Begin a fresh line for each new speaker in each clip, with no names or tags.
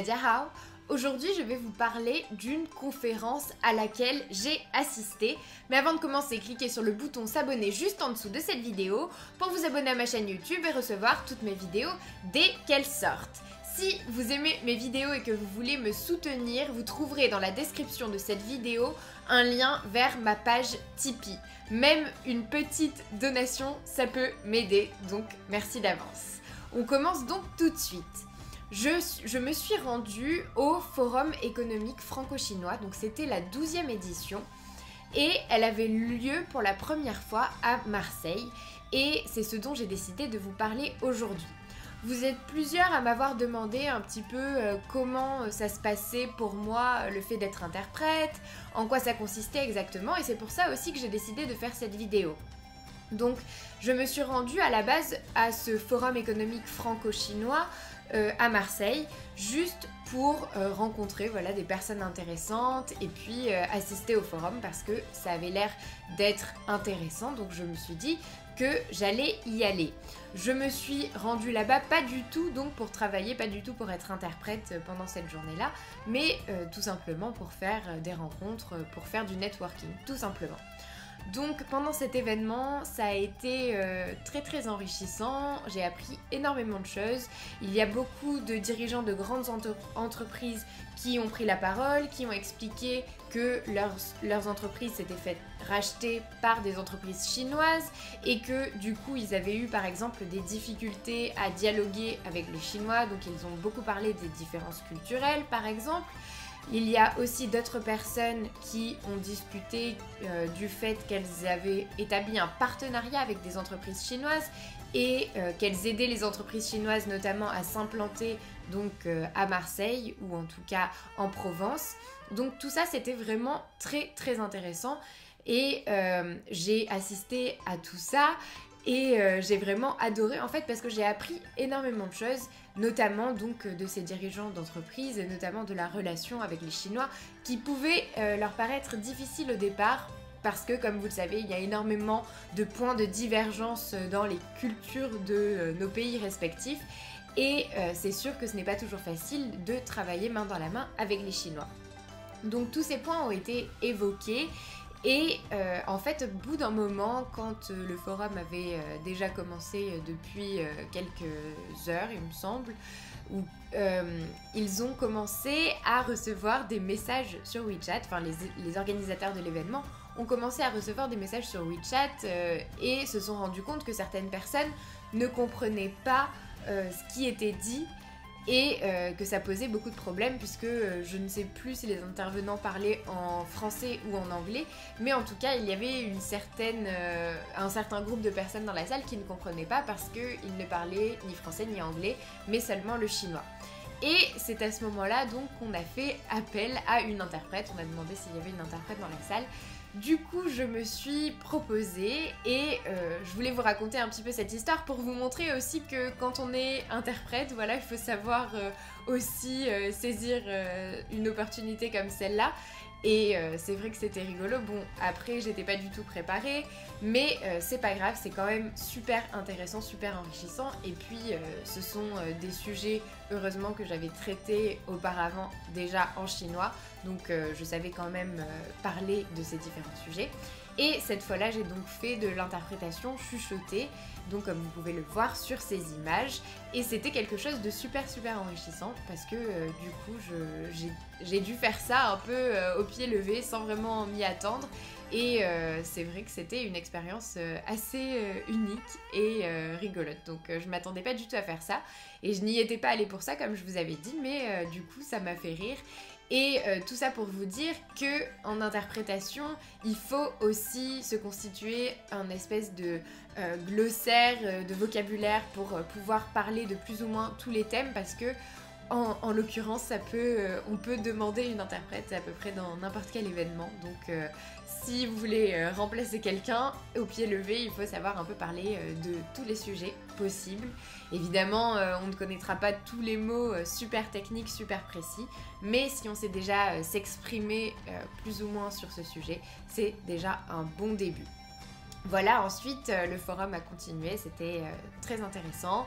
Hao. Aujourd'hui, je vais vous parler d'une conférence à laquelle j'ai assisté. Mais avant de commencer, cliquez sur le bouton s'abonner juste en dessous de cette vidéo pour vous abonner à ma chaîne YouTube et recevoir toutes mes vidéos dès qu'elles sortent. Si vous aimez mes vidéos et que vous voulez me soutenir, vous trouverez dans la description de cette vidéo un lien vers ma page Tipeee. Même une petite donation, ça peut m'aider, donc merci d'avance. On commence donc tout de suite. Je, me suis rendue au Forum économique franco-chinois, donc c'était la 12e édition, et elle avait lieu pour la première fois à Marseille, et c'est ce dont j'ai décidé de vous parler aujourd'hui. Vous êtes plusieurs à m'avoir demandé un petit peu euh, comment euh, ça se passait pour moi le fait d'être interprète, en quoi ça consistait exactement, et c'est pour ça aussi que j'ai décidé de faire cette vidéo. Donc je me suis rendue à la base à ce forum économique franco-chinois à Marseille, juste pour rencontrer voilà, des personnes intéressantes et puis assister au forum parce que ça avait l'air d'être intéressant. Donc je me suis dit, que j'allais y aller. Je me suis rendue là-bas pas du tout donc pour travailler, pas du tout pour être interprète euh, pendant cette journée-là, mais euh, tout simplement pour faire euh, des rencontres, pour faire du networking, tout simplement. Donc pendant cet événement, ça a été très très enrichissant, j'ai appris énormément de choses. Il y a beaucoup de dirigeants de grandes entreprises qui ont pris la parole, qui ont expliqué que leurs, leurs entreprises s'étaient faites racheter par des entreprises chinoises et que du coup ils avaient eu par exemple des difficultés à dialoguer avec les Chinois, donc ils ont beaucoup parlé des différences culturelles par exemple. Il y a aussi d'autres personnes qui ont discuté euh, du fait qu'elles avaient établi un partenariat avec des entreprises chinoises et euh, qu'elles aidaient les entreprises chinoises notamment à s'implanter donc euh, à Marseille ou en tout cas en Provence. Donc tout ça c'était vraiment très très intéressant et j'ai assisté à tout ça et j'ai vraiment adoré en fait parce que j'ai appris énormément de choses, notamment donc de ces dirigeants d'entreprise notamment de la relation avec les Chinois qui pouvait leur paraître difficile au départ parce que, comme vous le savez, il y a énormément de points de divergence dans les cultures de euh, nos pays respectifs. Et euh, c'est sûr que ce n'est pas toujours facile de travailler main dans la main avec les Chinois. Donc tous ces points ont été évoqués et euh, en fait, au bout d'un moment, quand le forum avait déjà commencé depuis quelques heures, il me semble, où ils ont commencé à recevoir des messages sur WeChat, enfin les organisateurs de l'événement ont commencé à recevoir des messages sur WeChat euh, et se sont rendus compte que certaines personnes ne comprenaient pas euh, ce qui était dit et euh, que ça posait beaucoup de problèmes puisque je ne sais plus si les intervenants parlaient en français ou en anglais, mais en tout cas il y avait certaine, un certain groupe de personnes dans la salle qui ne comprenaient pas parce qu'ils ne parlaient ni français ni anglais, mais seulement le chinois. Et c'est à ce moment-là donc qu'on a fait appel à une interprète, on a demandé s'il y avait une interprète dans la salle du coup, je me suis proposée et euh, je voulais vous raconter un petit peu cette histoire pour vous montrer aussi que quand on est interprète, voilà, il faut savoir euh, aussi euh, saisir une opportunité comme celle-là. Et c'est vrai que c'était rigolo. Bon, après, j'étais pas du tout préparée, mais c'est pas grave, c'est quand même super intéressant, super enrichissant. Et puis, ce sont des sujets, heureusement, que j'avais traités auparavant déjà en chinois. Donc euh, je savais quand même euh, parler de ces différents sujets. Et cette fois-là, j'ai donc fait de l'interprétation chuchotée, donc comme vous pouvez le voir sur ces images. Et c'était quelque chose de super super enrichissant parce que euh, du coup, j'ai dû faire ça un peu au pied levé sans vraiment m'y attendre. Et c'est vrai que c'était une expérience assez unique et rigolote. Donc je m'attendais pas du tout à faire ça. Et je n'y étais pas allée pour ça, comme je vous avais dit, mais du coup ça m'a fait rire. Et euh, tout ça pour vous dire que en interprétation, il faut aussi se constituer un espèce de euh, glossaire, euh, de vocabulaire pour pouvoir parler de plus ou moins tous les thèmes parce que en, l'occurrence, peut, on peut demander une interprète à peu près dans n'importe quel événement. Donc, si vous voulez remplacer quelqu'un au pied levé, il faut savoir un peu parler de tous les sujets possibles. Évidemment, on ne connaîtra pas tous les mots super techniques, super précis, mais si on sait déjà euh, s'exprimer euh, plus ou moins sur ce sujet, c'est déjà un bon début. Voilà, ensuite euh, le forum a continué, c'était euh, très intéressant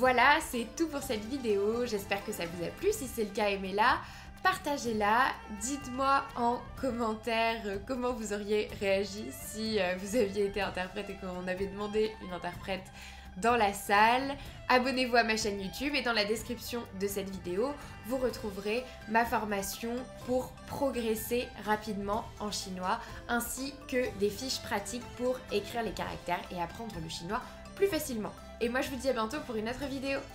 Voilà, c'est tout pour cette vidéo. J'espère que ça vous a plu. Si c'est le cas, aimez-la, partagez-la. Dites-moi en commentaire euh, comment vous auriez réagi si euh, vous aviez été interprète et qu'on avait demandé une interprète dans la salle. Abonnez-vous à ma chaîne YouTube et dans la description de cette vidéo, vous retrouverez ma formation pour progresser rapidement en chinois ainsi que des fiches pratiques pour écrire les caractères et apprendre le chinois plus facilement. Et moi je vous dis à bientôt pour une autre vidéo.